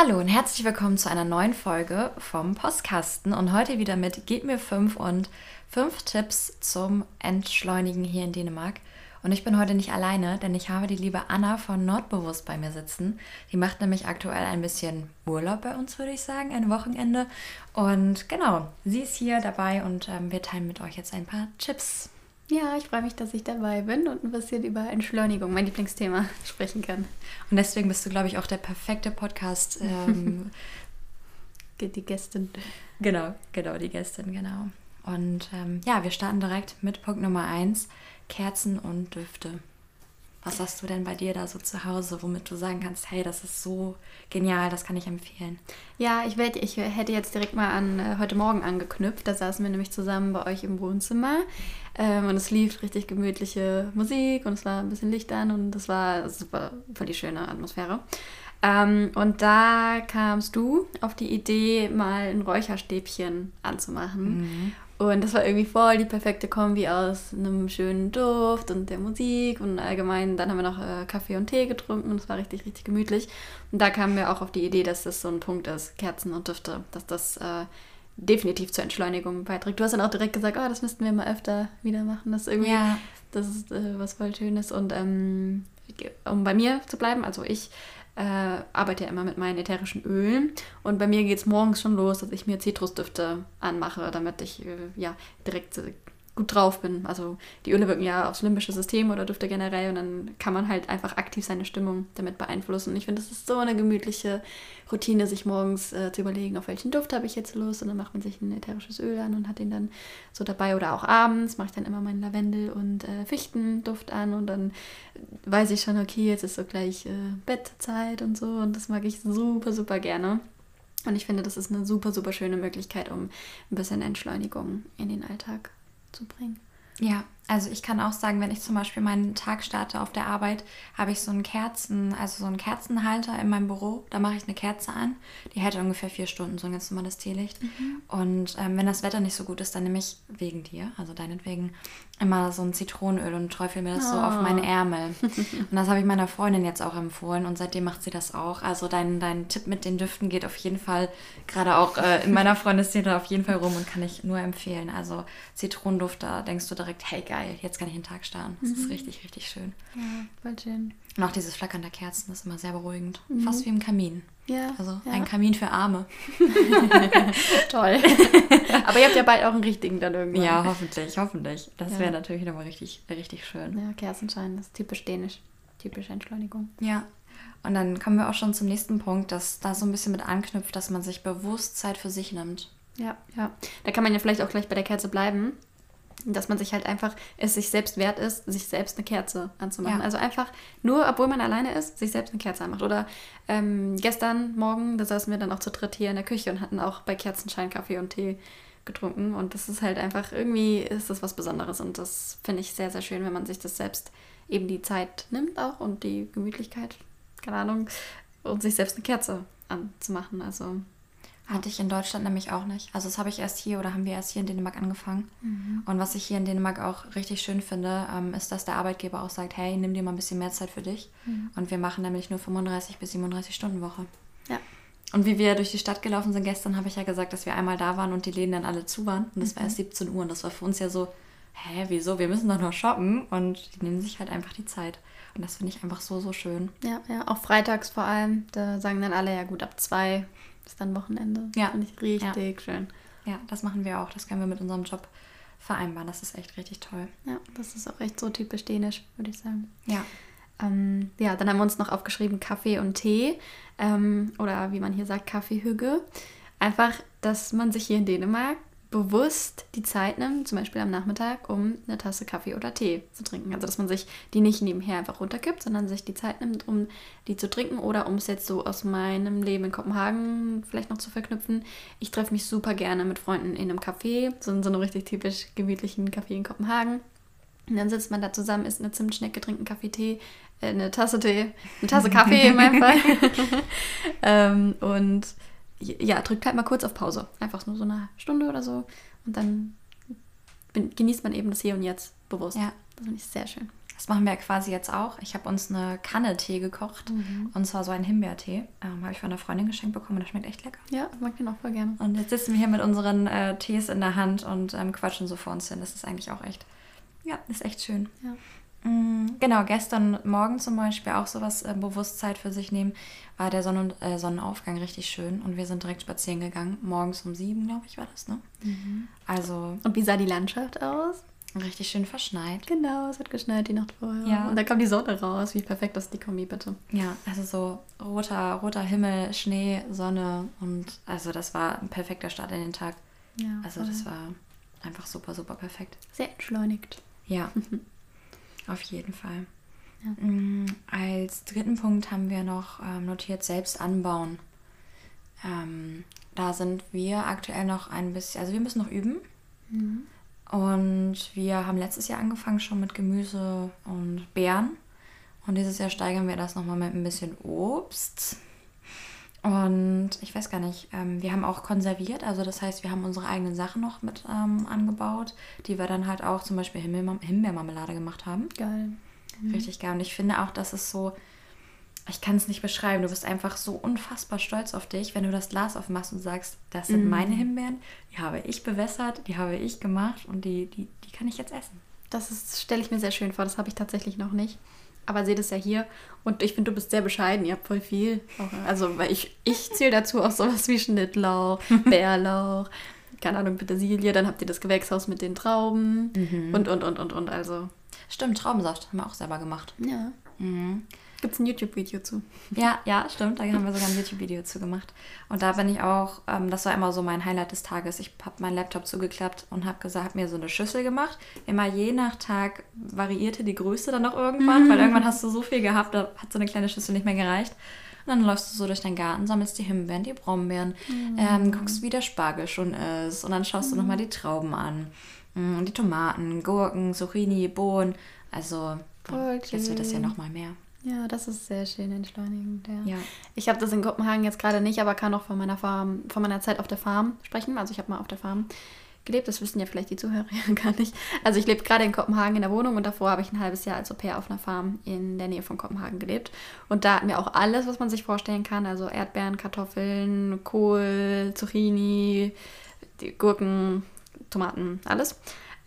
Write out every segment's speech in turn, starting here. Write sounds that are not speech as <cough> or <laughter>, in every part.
Hallo und herzlich willkommen zu einer neuen Folge vom Postkasten und heute wieder mit Gib mir fünf und fünf Tipps zum Entschleunigen hier in Dänemark. Und ich bin heute nicht alleine, denn ich habe die liebe Anna von Nordbewusst bei mir sitzen. Die macht nämlich aktuell ein bisschen Urlaub bei uns, würde ich sagen, ein Wochenende. Und genau, sie ist hier dabei und ähm, wir teilen mit euch jetzt ein paar Tipps. Ja, ich freue mich, dass ich dabei bin und ein bisschen über Entschleunigung, mein Lieblingsthema, <laughs> sprechen kann. Und deswegen bist du, glaube ich, auch der perfekte Podcast. <laughs> Ähm, die Gästin. Genau, genau, die Gästin, genau. Und ähm, ja, wir starten direkt mit Punkt Nummer eins: Kerzen und Düfte. Was hast du denn bei dir da so zu Hause, womit du sagen kannst, hey, das ist so genial, das kann ich empfehlen? Ja, ich, werd, ich hätte jetzt direkt mal an äh, heute Morgen angeknüpft. Da saßen wir nämlich zusammen bei euch im Wohnzimmer ähm, und es lief richtig gemütliche Musik und es war ein bisschen Licht an und das war super, voll die schöne Atmosphäre. Ähm, und da kamst du auf die Idee, mal ein Räucherstäbchen anzumachen. Mhm. Und das war irgendwie voll die perfekte Kombi aus einem schönen Duft und der Musik und allgemein. Dann haben wir noch äh, Kaffee und Tee getrunken und es war richtig, richtig gemütlich. Und da kamen wir auch auf die Idee, dass das so ein Punkt ist, Kerzen und Düfte, dass das äh, definitiv zur Entschleunigung beiträgt. Du hast dann auch direkt gesagt, oh, das müssten wir mal öfter wieder machen. Das ist irgendwie, ja. das ist äh, was voll Schönes. Und ähm, um bei mir zu bleiben, also ich äh, arbeite ja immer mit meinen ätherischen Ölen. Und bei mir geht es morgens schon los, dass ich mir Zitrusdüfte anmache, damit ich äh, ja direkt gut drauf bin. Also die Öle wirken ja aufs limbische System oder Düfte generell und dann kann man halt einfach aktiv seine Stimmung damit beeinflussen. Und ich finde, das ist so eine gemütliche Routine, sich morgens äh, zu überlegen, auf welchen Duft habe ich jetzt Lust und dann macht man sich ein ätherisches Öl an und hat den dann so dabei oder auch abends mache ich dann immer meinen Lavendel und äh, Fichtenduft an und dann weiß ich schon, okay, jetzt ist so gleich äh, Bettzeit und so und das mag ich super, super gerne. Und ich finde, das ist eine super, super schöne Möglichkeit, um ein bisschen Entschleunigung in den Alltag zu bringen. Ja, also ich kann auch sagen, wenn ich zum Beispiel meinen Tag starte auf der Arbeit, habe ich so einen Kerzen, also so einen Kerzenhalter in meinem Büro. Da mache ich eine Kerze an. Die hält ungefähr vier Stunden, so ein ganz normales Teelicht. Mhm. Und ähm, wenn das Wetter nicht so gut ist, dann nehme ich wegen dir, also deinetwegen, immer so ein Zitronenöl und träufel mir das oh. so auf meine ah. Ärmel. <laughs> und das habe ich meiner Freundin jetzt auch empfohlen und seitdem macht sie das auch. Also dein, dein Tipp mit den Düften geht auf jeden Fall, gerade auch äh, in meiner <laughs> Freundesszene auf jeden Fall rum und kann ich nur empfehlen. Also Zitronenduft, da denkst du direkt, hey geil, jetzt kann ich den Tag starten. Das mhm. ist richtig, richtig schön. Ja, voll schön. Und auch dieses Flackern der Kerzen ist immer sehr beruhigend. Mhm. Fast wie im Kamin. Ja. Also ja. ein Kamin für Arme. <laughs> Toll. <laughs> Aber ihr habt ja bald auch einen richtigen dann irgendwann. Ja, hoffentlich, hoffentlich. Das ja. wäre natürlich nochmal richtig, richtig schön. Ja, Kerzenschein, das ist typisch dänisch. Typische Entschleunigung. Ja. Und dann kommen wir auch schon zum nächsten Punkt, dass da so ein bisschen mit anknüpft, dass man sich bewusst Zeit für sich nimmt. Ja, ja. Da kann man ja vielleicht auch gleich bei der Kerze bleiben dass man sich halt einfach es sich selbst wert ist, sich selbst eine Kerze anzumachen. Ja. Also einfach nur, obwohl man alleine ist, sich selbst eine Kerze anmacht. Oder ähm, gestern Morgen, da saßen wir dann auch zu dritt hier in der Küche und hatten auch bei Kerzenschein Kaffee und Tee getrunken. Und das ist halt einfach, irgendwie ist das was Besonderes. Und das finde ich sehr, sehr schön, wenn man sich das selbst eben die Zeit nimmt auch und die Gemütlichkeit, keine Ahnung, und sich selbst eine Kerze anzumachen. Also hatte ich in Deutschland nämlich auch nicht. Also das habe ich erst hier oder haben wir erst hier in Dänemark angefangen. Mhm. Und was ich hier in Dänemark auch richtig schön finde, ähm, ist, dass der Arbeitgeber auch sagt, hey, nimm dir mal ein bisschen mehr Zeit für dich. Mhm. Und wir machen nämlich nur 35 bis 37 Stunden Woche. Ja. Und wie wir durch die Stadt gelaufen sind gestern, habe ich ja gesagt, dass wir einmal da waren und die Läden dann alle zu waren. Und das mhm. war erst 17 Uhr. Und das war für uns ja so, hä, wieso? Wir müssen doch noch shoppen. Und die nehmen sich halt einfach die Zeit. Und das finde ich einfach so, so schön. Ja, ja, auch freitags vor allem. Da sagen dann alle, ja gut, ab zwei ist dann Wochenende. Ja. Finde ich richtig ja. schön. Ja, das machen wir auch. Das können wir mit unserem Job vereinbaren. Das ist echt richtig toll. Ja, das ist auch echt so typisch dänisch, würde ich sagen. Ja. Ähm, ja, dann haben wir uns noch aufgeschrieben Kaffee und Tee ähm, oder wie man hier sagt, Kaffeehügge. Einfach, dass man sich hier in Dänemark bewusst die Zeit nimmt, zum Beispiel am Nachmittag, um eine Tasse Kaffee oder Tee zu trinken. Also dass man sich die nicht nebenher einfach runterkippt, sondern sich die Zeit nimmt, um die zu trinken oder um es jetzt so aus meinem Leben in Kopenhagen vielleicht noch zu verknüpfen. Ich treffe mich super gerne mit Freunden in einem Café, so in so einem richtig typisch gemütlichen Café in Kopenhagen. Und dann sitzt man da zusammen, isst eine Zimtschnecke, trinkt einen Kaffee, Tee, äh, eine Tasse Tee, eine Tasse Kaffee in meinem <laughs> Fall. <laughs> ähm, und ja, drückt halt mal kurz auf Pause. Einfach nur so eine Stunde oder so. Und dann genießt man eben das Hier und Jetzt bewusst. Ja. Das finde ich sehr schön. Das machen wir quasi jetzt auch. Ich habe uns eine Kanne Tee gekocht. Mhm. Und zwar so einen Himbeertee. Ähm, habe ich von einer Freundin geschenkt bekommen und das schmeckt echt lecker. Ja, mag den auch voll gerne. Und jetzt sitzen wir hier mit unseren äh, Tees in der Hand und ähm, quatschen so vor uns hin. Das ist eigentlich auch echt, ja, ist echt schön. Ja. Mhm, genau, gestern Morgen zum Beispiel auch sowas äh, Bewusstsein für sich nehmen, war der Sonnen äh, Sonnenaufgang richtig schön und wir sind direkt spazieren gegangen. Morgens um sieben, glaube ich, war das, ne? Mhm. Also. Und wie sah die Landschaft aus? Richtig schön verschneit. Genau, es hat geschneit die Nacht vorher. Ja. Und dann kam die Sonne raus. Wie perfekt ist die Kombi, bitte. Ja, also so roter, roter Himmel, Schnee, Sonne und also das war ein perfekter Start in den Tag. Ja. Also das war einfach super, super perfekt. Sehr entschleunigt. Ja, <laughs> auf jeden Fall. Ja. Mm, als dritten Punkt haben wir noch ähm, notiert, selbst anbauen. Ähm, da sind wir aktuell noch ein bisschen, also wir müssen noch üben. Mhm. Und wir haben letztes Jahr angefangen schon mit Gemüse und Beeren. Und dieses Jahr steigern wir das nochmal mit ein bisschen Obst. Und ich weiß gar nicht, ähm, wir haben auch konserviert, also das heißt, wir haben unsere eigenen Sachen noch mit ähm, angebaut, die wir dann halt auch zum Beispiel Himbeermarmelade gemacht haben. Geil. Mhm. Richtig geil. Und ich finde auch, dass es so ich kann es nicht beschreiben. Du bist einfach so unfassbar stolz auf dich, wenn du das Glas aufmachst und sagst, das sind mm. meine Himbeeren, die habe ich bewässert, die habe ich gemacht und die, die, die kann ich jetzt essen. Das stelle ich mir sehr schön vor. Das habe ich tatsächlich noch nicht. Aber seht es ja hier. Und ich finde, du bist sehr bescheiden. Ihr habt voll viel. Also, weil ich, ich zähle dazu auch sowas wie Schnittlauch, <laughs> Bärlauch, keine Ahnung, Petersilie. Dann habt ihr das Gewächshaus mit den Trauben mhm. und, und, und, und, und. Also. Stimmt, Traubensaft haben wir auch selber gemacht. Ja. Mhm. Gibt es ein YouTube-Video zu? Ja, ja, stimmt. Da haben wir sogar ein YouTube-Video zu gemacht. Und da bin ich auch, ähm, das war immer so mein Highlight des Tages. Ich habe meinen Laptop zugeklappt und habe gesagt, habe mir so eine Schüssel gemacht. Immer je nach Tag variierte die Größe dann auch irgendwann, mhm. weil irgendwann hast du so viel gehabt, da hat so eine kleine Schüssel nicht mehr gereicht. Und dann läufst du so durch deinen Garten, sammelst die Himbeeren, die Brombeeren, mhm. ähm, guckst, wie der Spargel schon ist. Und dann schaust mhm. du nochmal die Trauben an. Mhm, die Tomaten, Gurken, Zucchini, Bohnen. Also, jetzt wird das ja nochmal mehr. Ja, das ist sehr schön entschleunigend. Ja. ja. Ich habe das in Kopenhagen jetzt gerade nicht, aber kann auch von meiner Farm, von meiner Zeit auf der Farm sprechen. Also ich habe mal auf der Farm gelebt. Das wissen ja vielleicht die Zuhörer <laughs> gar nicht. Also ich lebe gerade in Kopenhagen in der Wohnung und davor habe ich ein halbes Jahr als Au-pair auf einer Farm in der Nähe von Kopenhagen gelebt. Und da hatten wir auch alles, was man sich vorstellen kann. Also Erdbeeren, Kartoffeln, Kohl, Zucchini, Gurken, Tomaten, alles.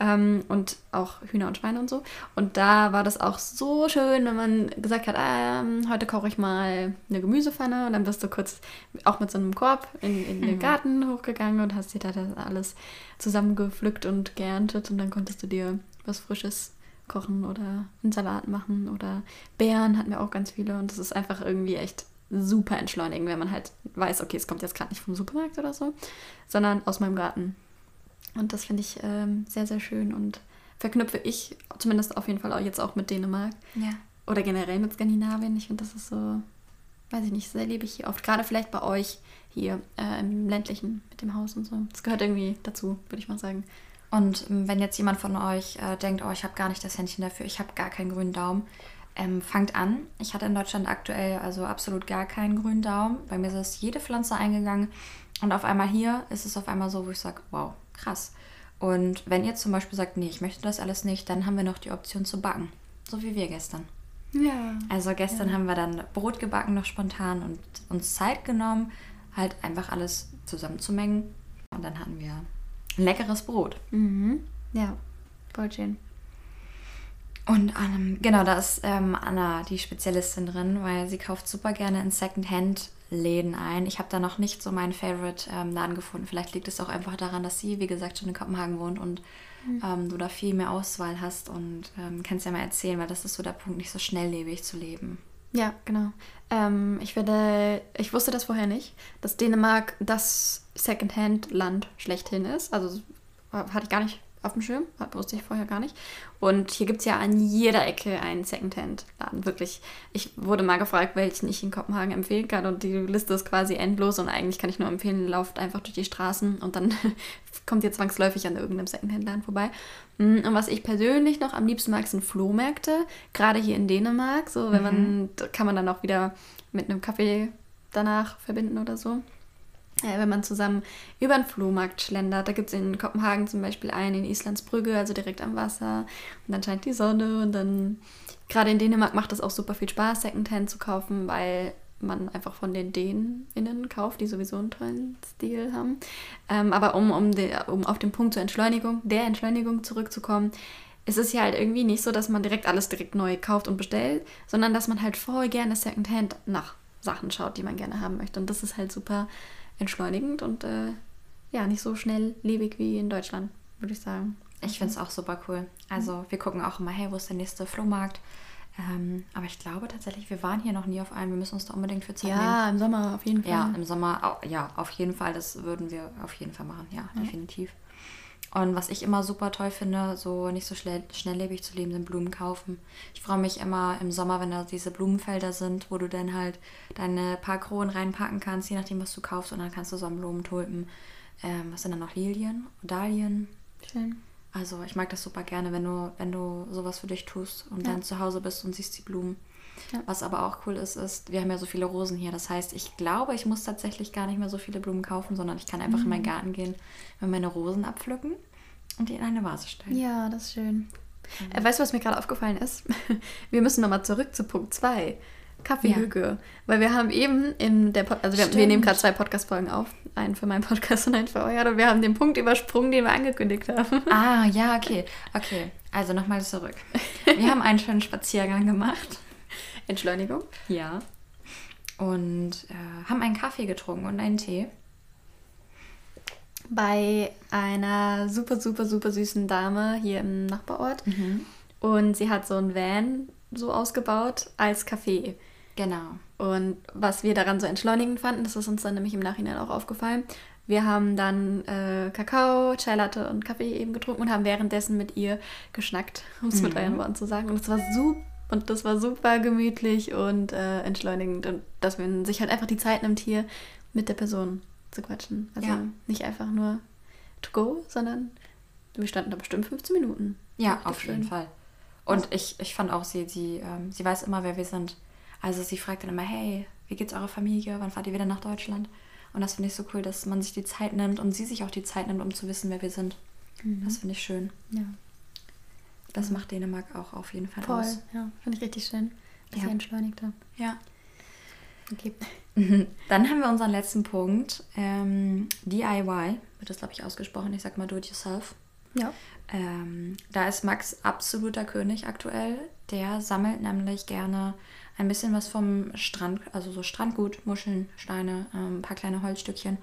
Ähm, und auch Hühner und Schweine und so. Und da war das auch so schön, wenn man gesagt hat, ähm, heute koche ich mal eine Gemüsepfanne und dann bist du kurz auch mit so einem Korb in, in den mhm. Garten hochgegangen und hast dir da das alles zusammengepflückt und geerntet und dann konntest du dir was Frisches kochen oder einen Salat machen oder Beeren hatten wir auch ganz viele und das ist einfach irgendwie echt super entschleunigend, wenn man halt weiß, okay, es kommt jetzt gerade nicht vom Supermarkt oder so, sondern aus meinem Garten. Und das finde ich ähm, sehr, sehr schön und verknüpfe ich zumindest auf jeden Fall auch jetzt auch mit Dänemark. Ja. Oder generell mit Skandinavien. Ich finde, das ist so, weiß ich nicht, sehr lebe ich hier oft. Gerade vielleicht bei euch hier äh, im ländlichen mit dem Haus und so. Das gehört irgendwie dazu, würde ich mal sagen. Und ähm, wenn jetzt jemand von euch äh, denkt, oh, ich habe gar nicht das Händchen dafür, ich habe gar keinen grünen Daumen, ähm, fangt an. Ich hatte in Deutschland aktuell also absolut gar keinen grünen Daumen. Bei mir ist jede Pflanze eingegangen. Und auf einmal hier ist es auf einmal so, wo ich sage, wow, krass. Und wenn ihr zum Beispiel sagt, nee, ich möchte das alles nicht, dann haben wir noch die Option zu backen. So wie wir gestern. Ja. Also gestern ja. haben wir dann Brot gebacken noch spontan und uns Zeit genommen, halt einfach alles zusammenzumengen. Und dann hatten wir ein leckeres Brot. Mhm. Ja, voll schön. Und ähm, genau, da ist ähm, Anna die Spezialistin drin, weil sie kauft super gerne in Secondhand Läden ein. Ich habe da noch nicht so meinen Favorite-Laden ähm, gefunden. Vielleicht liegt es auch einfach daran, dass sie, wie gesagt, schon in Kopenhagen wohnt und mhm. ähm, du da viel mehr Auswahl hast und ähm, kannst ja mal erzählen, weil das ist so der Punkt, nicht so schnelllebig zu leben. Ja, genau. Ähm, ich werde, ich wusste das vorher nicht, dass Dänemark das Secondhand-Land schlechthin ist. Also hatte ich gar nicht auf dem Schirm, wusste ich vorher gar nicht. Und hier gibt es ja an jeder Ecke einen Secondhand-Laden, wirklich. Ich wurde mal gefragt, welchen ich in Kopenhagen empfehlen kann und die Liste ist quasi endlos und eigentlich kann ich nur empfehlen, lauft einfach durch die Straßen und dann <laughs> kommt ihr zwangsläufig an irgendeinem Secondhand-Laden vorbei. Mm, und was ich persönlich noch am liebsten mag, sind Flohmärkte, gerade hier in Dänemark. So, wenn mhm. man, kann man dann auch wieder mit einem Kaffee danach verbinden oder so. Äh, wenn man zusammen über den Flohmarkt schlendert. Da gibt es in Kopenhagen zum Beispiel einen in Islandsbrügge, also direkt am Wasser. Und dann scheint die Sonne und dann, gerade in Dänemark macht es auch super viel Spaß, Secondhand zu kaufen, weil man einfach von den DänInnen kauft, die sowieso einen tollen Stil haben. Ähm, aber um, um, de, um auf den Punkt zur Entschleunigung, der Entschleunigung zurückzukommen, es ist ja halt irgendwie nicht so, dass man direkt alles direkt neu kauft und bestellt, sondern dass man halt voll gerne Secondhand nach Sachen schaut, die man gerne haben möchte. Und das ist halt super entschleunigend und äh, ja, nicht so schnelllebig wie in Deutschland, würde ich sagen. Ich finde es auch super cool. Also wir gucken auch immer, hey, wo ist der nächste Flohmarkt? Ähm, aber ich glaube tatsächlich, wir waren hier noch nie auf einem. Wir müssen uns da unbedingt für Zeit ja, nehmen. Ja, im Sommer auf jeden Fall. Ja, im Sommer, ja, auf jeden Fall. Das würden wir auf jeden Fall machen. Ja, ja. definitiv. Und was ich immer super toll finde, so nicht so schnell, schnelllebig zu leben, sind Blumen kaufen. Ich freue mich immer im Sommer, wenn da diese Blumenfelder sind, wo du dann halt deine paar Kronen reinpacken kannst, je nachdem, was du kaufst. Und dann kannst du Sonnenblumen tulpen. Ähm, was sind dann noch Lilien, Dahlien? Schön. Also ich mag das super gerne, wenn du, wenn du sowas für dich tust und ja. dann zu Hause bist und siehst die Blumen. Ja. Was aber auch cool ist, ist, wir haben ja so viele Rosen hier. Das heißt, ich glaube, ich muss tatsächlich gar nicht mehr so viele Blumen kaufen, sondern ich kann einfach mhm. in meinen Garten gehen, mir meine Rosen abpflücken und die in eine Vase stellen. Ja, das ist schön. Mhm. Äh, weißt du, was mir gerade aufgefallen ist? <laughs> Wir müssen nochmal zurück zu Punkt 2. Kaffeehüge. Ja. Weil wir haben eben in der, Pod also wir, wir nehmen gerade zwei Podcast-Folgen auf. Einen für meinen Podcast und einen für euer. Und wir haben den Punkt übersprungen, den wir angekündigt haben. Ah, ja, okay. Okay, also nochmal zurück. Wir haben einen schönen Spaziergang gemacht. Entschleunigung? Ja. Und äh, haben einen Kaffee getrunken und einen Tee. Bei einer super, super, super süßen Dame hier im Nachbarort. Mhm. Und sie hat so ein Van so ausgebaut als Café. Genau. Und was wir daran so entschleunigend fanden, das ist uns dann nämlich im Nachhinein auch aufgefallen. Wir haben dann äh, Kakao, Chai Latte und Kaffee eben getrunken und haben währenddessen mit ihr geschnackt, um es mhm. mit euren Worten zu sagen. Und es war super und das war super gemütlich und äh, entschleunigend. Und dass man sich halt einfach die Zeit nimmt, hier mit der Person zu quatschen. Also ja. nicht einfach nur to go, sondern wir standen da bestimmt 15 Minuten. Ja, auf jeden Fall. Und ich, ich fand auch, sie, sie, ähm, sie weiß immer, wer wir sind. Also sie fragt dann immer, hey, wie geht's eurer Familie? Wann fahrt ihr wieder nach Deutschland? Und das finde ich so cool, dass man sich die Zeit nimmt und sie sich auch die Zeit nimmt, um zu wissen, wer wir sind. Mhm. Das finde ich schön. Ja. Das macht Dänemark auch auf jeden Fall Voll, aus. ja, finde ich richtig schön, dass ja. entschleunigt habt. Ja. Okay. Dann haben wir unseren letzten Punkt. Ähm, DIY, wird das, glaube ich, ausgesprochen. Ich sag mal do it yourself. Ja. Ähm, da ist Max absoluter König aktuell. Der sammelt nämlich gerne ein bisschen was vom Strand, also so Strandgut, Muscheln, Steine, ähm, ein paar kleine Holzstückchen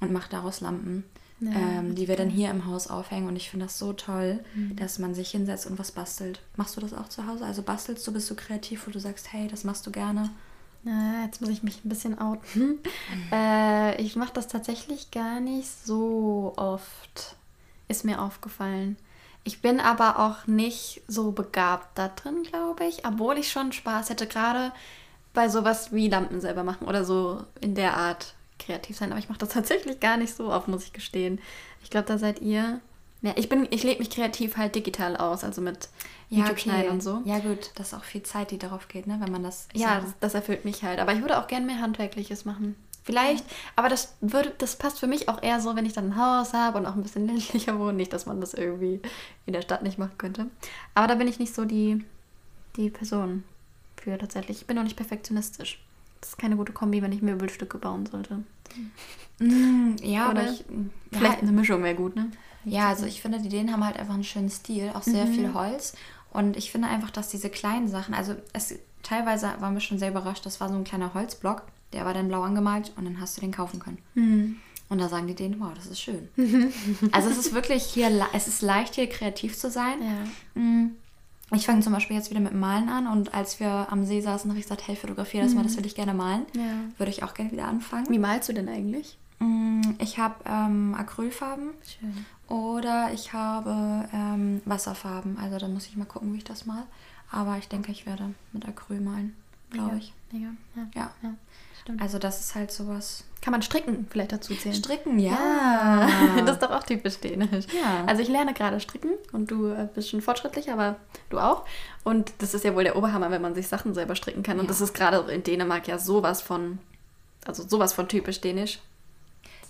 und macht daraus Lampen. Ja, ähm, die wir dann hier im Haus aufhängen. Und ich finde das so toll, mhm. dass man sich hinsetzt und was bastelt. Machst du das auch zu Hause? Also bastelst du, bist du kreativ, wo du sagst, hey, das machst du gerne? Na, jetzt muss ich mich ein bisschen outen. Mhm. <laughs> Äh, ich mache das tatsächlich gar nicht so oft, ist mir aufgefallen. Ich bin aber auch nicht so begabt da drin, glaube ich, obwohl ich schon Spaß hätte, gerade bei sowas wie Lampen selber machen oder so in der Art kreativ sein, aber ich mache das <laughs> tatsächlich gar nicht so oft, muss ich gestehen. Ich glaube, da seid ihr. Ja, ich bin, ich lebe mich kreativ halt digital aus, also mit ja, YouTube okay. und so. Ja gut, das ist auch viel Zeit, die darauf geht, ne, wenn man das. Ja, das, das, erfüllt mich halt. Aber ich würde auch gerne mehr handwerkliches machen. Vielleicht, ja. aber das würde, das passt für mich auch eher so, wenn ich dann ein Haus habe und auch ein bisschen <laughs> ländlicher wohne. Nicht, dass man das irgendwie in der Stadt nicht machen könnte. Aber da bin ich nicht so die, die Person für tatsächlich. Ich bin auch nicht perfektionistisch. Das ist keine gute Kombi, wenn ich Möbelstücke bauen sollte. Mm, ja, Oder aber ich, vielleicht ja, eine Mischung wäre gut, ne? Ja, also ich finde, die Dänen haben halt einfach einen schönen Stil, auch sehr mhm. viel Holz. Und ich finde einfach, dass diese kleinen Sachen, also es, teilweise waren wir schon sehr überrascht, das war so ein kleiner Holzblock, der war dann blau angemalt und dann hast du den kaufen können. Mhm. Und da sagen die Dänen, wow, das ist schön. <laughs> also es ist wirklich hier, es ist leicht hier kreativ zu sein. Ja. Ich fange zum Beispiel jetzt wieder mit Malen an und als wir am See saßen, habe ich gesagt, hey, fotografiere das mhm. mal, das würde ich gerne malen. Ja. Würde ich auch gerne wieder anfangen. Wie malst du denn eigentlich? Mm, ich habe ähm, Acrylfarben Schön. oder ich habe ähm, Wasserfarben. Also da muss ich mal gucken, wie ich das mal. Aber ich denke, ich werde mit Acryl malen, glaube ich. Ja. Ja. ja. ja. Also das ist halt sowas. Kann man stricken vielleicht dazu zählen? Stricken, ja. ja. <laughs> Das ist doch auch typisch dänisch. Ja. Also ich lerne gerade stricken und du äh, bist schon fortschrittlich, aber du auch. Und das ist ja wohl der Oberhammer, wenn man sich Sachen selber stricken kann. Und ja. das ist gerade in Dänemark ja sowas von, also sowas von typisch dänisch.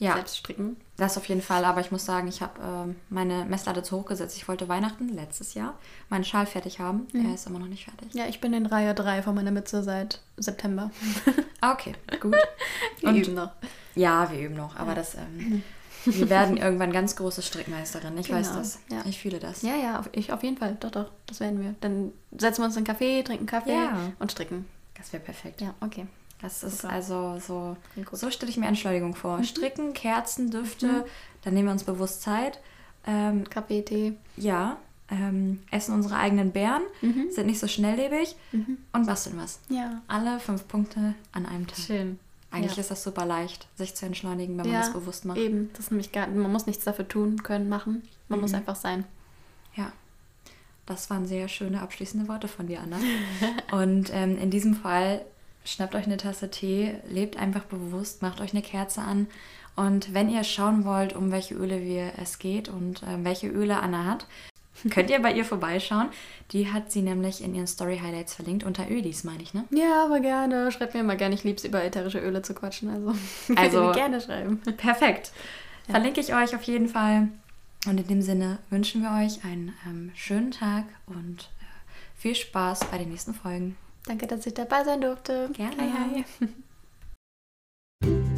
Ja. selbst stricken. Das auf jeden Fall, aber ich muss sagen, ich habe ähm, meine Messlatte zu hoch gesetzt. Ich wollte Weihnachten letztes Jahr meinen Schal fertig haben. Er ist immer noch nicht fertig. Ja, ich bin in Reihe 3 von meiner Mütze seit September. <laughs> Ah, Okay, gut. Wir Und- üben noch. Ja, wir üben noch, aber das, ähm, wir werden irgendwann ganz große Strickmeisterin. Ich weiß Genau, das. ja. Ich fühle das. Ja, ja, auf, ich auf jeden Fall. Doch, doch, das werden wir. Dann setzen wir uns in einen Café, trinken Kaffee Ja. und stricken. Das wäre perfekt. Ja, okay. Das ist Super. also so, so stelle ich mir Entschleunigung vor. Stricken, Kerzen, Düfte, dann nehmen wir uns bewusst Zeit. Ähm, Kaffee, Tee. ja, ähm, essen unsere eigenen Beeren, sind nicht so schnelllebig und basteln was. Ja. Alle fünf Punkte an einem Tag. Schön. Eigentlich ja. ist das super leicht, sich zu entschleunigen, wenn man ja, das bewusst macht. Eben, das ist nämlich gar, man muss nichts dafür tun können, machen. Man Mhm. muss einfach sein. Ja, das waren sehr schöne abschließende Worte von dir, Anna. <laughs> Und ähm, in diesem Fall schnappt euch eine Tasse Tee, lebt einfach bewusst, macht euch eine Kerze an. Und wenn ihr schauen wollt, um welche Öle wir es geht und ähm, welche Öle Anna hat, <laughs> könnt ihr bei ihr vorbeischauen. Die hat sie nämlich in ihren Story Highlights verlinkt, unter Ödis, meine ich, ne? Ja, aber gerne. Schreibt mir immer gerne. Ich liebe es, über ätherische Öle zu quatschen. Also, <laughs> Also- mir gerne schreiben. Perfekt. <laughs> Verlinke ich euch auf jeden Fall. Und in dem Sinne wünschen wir euch einen ähm, schönen Tag und äh, viel Spaß bei den nächsten Folgen. Danke, dass ich dabei sein durfte. Gerne. Hi, hi. <laughs>